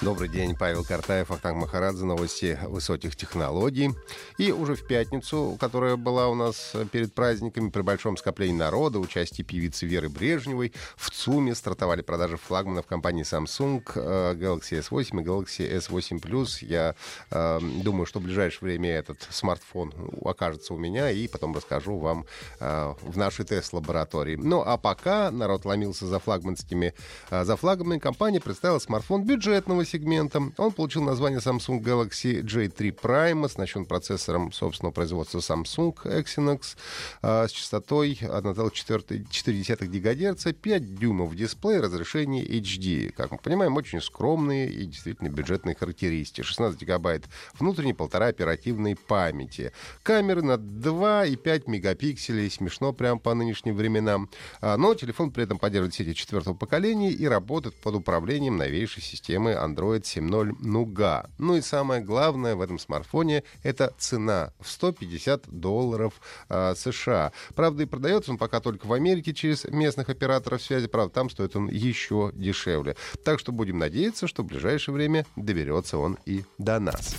Добрый день, Павел Картаев, Ахтанг Махарадзе, новости высоких технологий. И уже в пятницу, которая была у нас перед праздниками, при большом скоплении народа, участии певицы Веры Брежневой, в ЦУМе стартовали продажи флагманов компании Samsung э, Galaxy S8 и Galaxy S8 Plus. Я э, думаю, что в ближайшее время этот смартфон окажется у меня, и потом расскажу вам э, в нашей тест-лаборатории. Ну, а пока народ ломился за флагманскими, э, за флагманами, компания представила смартфон бюджетного сегмента. Он получил название Samsung Galaxy J3 Prime, оснащен процессором собственного производства Samsung Exynos а, с частотой 1,4 ГГц, 5 дюймов дисплей, разрешение HD. Как мы понимаем, очень скромные и действительно бюджетные характеристики. 16 гигабайт внутренней, полтора оперативной памяти. Камеры на 2 и 5 мегапикселей. Смешно прям по нынешним временам. А, но телефон при этом поддерживает сети четвертого поколения и работает под управлением новейшей системы Android Android 7.0 Nougat. Ну и самое главное в этом смартфоне — это цена в 150 долларов э, США. Правда, и продается он пока только в Америке через местных операторов связи. Правда, там стоит он еще дешевле. Так что будем надеяться, что в ближайшее время доберется он и до нас.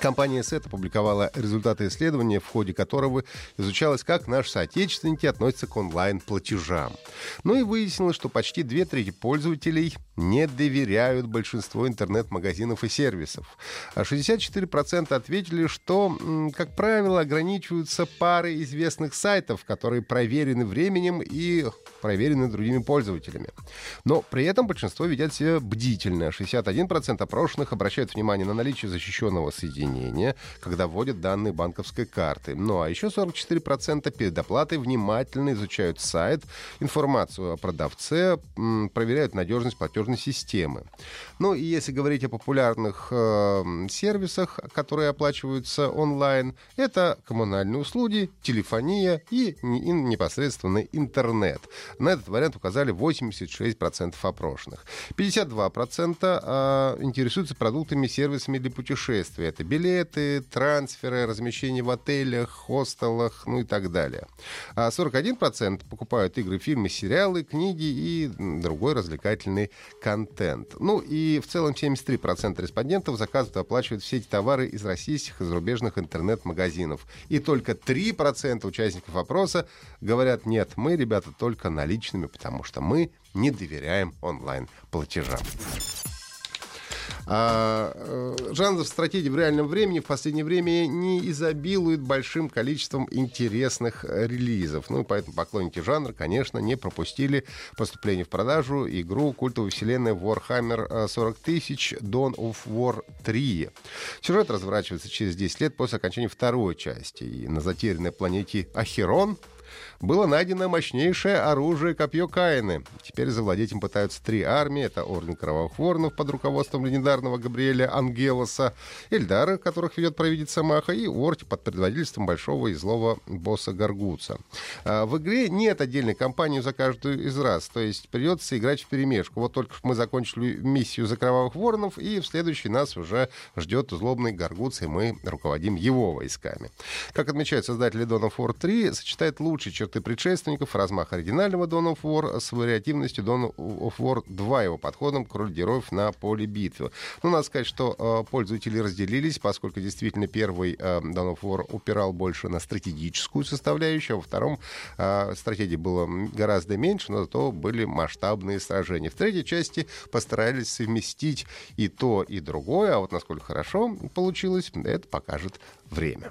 Компания SET опубликовала результаты исследования, в ходе которого изучалось, как наши соотечественники относятся к онлайн-платежам. Ну и выяснилось, что почти две трети пользователей не доверяют большинству интернет-магазинов и сервисов. А 64% ответили, что, как правило, ограничиваются парой известных сайтов, которые проверены временем и проверены другими пользователями. Но при этом большинство ведет себя бдительно. 61% опрошенных обращают внимание на наличие защищенного соединения, когда вводят данные банковской карты. Ну а еще 44% перед оплатой внимательно изучают сайт, информацию о продавце, проверяют надежность платежной системы. Ну и если говорить о популярных э, сервисах, которые оплачиваются онлайн, это коммунальные услуги, телефония и, и непосредственно интернет. На этот вариант указали 86% опрошенных. 52% э, интересуются продуктами, сервисами для путешествий. Это билеты, трансферы, размещение в отелях, хостелах, ну и так далее. А 41% покупают игры, фильмы, сериалы, книги и другой развлекательный контент. Ну и в целом 73% респондентов заказывают и оплачивают все эти товары из российских и зарубежных интернет-магазинов. И только 3% участников опроса говорят, нет, мы, ребята, только наличными, потому что мы не доверяем онлайн-платежам. А, э, жанр стратегии в реальном времени в последнее время не изобилует большим количеством интересных релизов. Ну и поэтому поклонники жанра, конечно, не пропустили поступление в продажу игру культовой вселенной Warhammer 40 тысяч Dawn of War 3. Сюжет разворачивается через 10 лет после окончания второй части. И на затерянной планете Ахерон было найдено мощнейшее оружие копье Каины. Теперь завладеть им пытаются три армии. Это Орден Кровавых Воронов под руководством легендарного Габриэля Ангелоса, Эльдара, которых ведет провидица Маха, и Орти под предводительством большого и злого босса Гаргуца. А, в игре нет отдельной кампании за каждую из раз, то есть придется играть в перемешку. Вот только мы закончили миссию за Кровавых Воронов, и в следующий нас уже ждет злобный Гаргуц, и мы руководим его войсками. Как отмечают создатели Dawn of War 3, сочетает лучшие черты предшественников, размах оригинального Dawn of War с вариативностью Dawn of War 2, его подходом к роли героев на поле битвы. Ну, надо сказать, что э, пользователи разделились, поскольку действительно первый э, Dawn of War упирал больше на стратегическую составляющую, а во втором э, стратегии было гораздо меньше, но зато были масштабные сражения. В третьей части постарались совместить и то, и другое, а вот насколько хорошо получилось, это покажет время.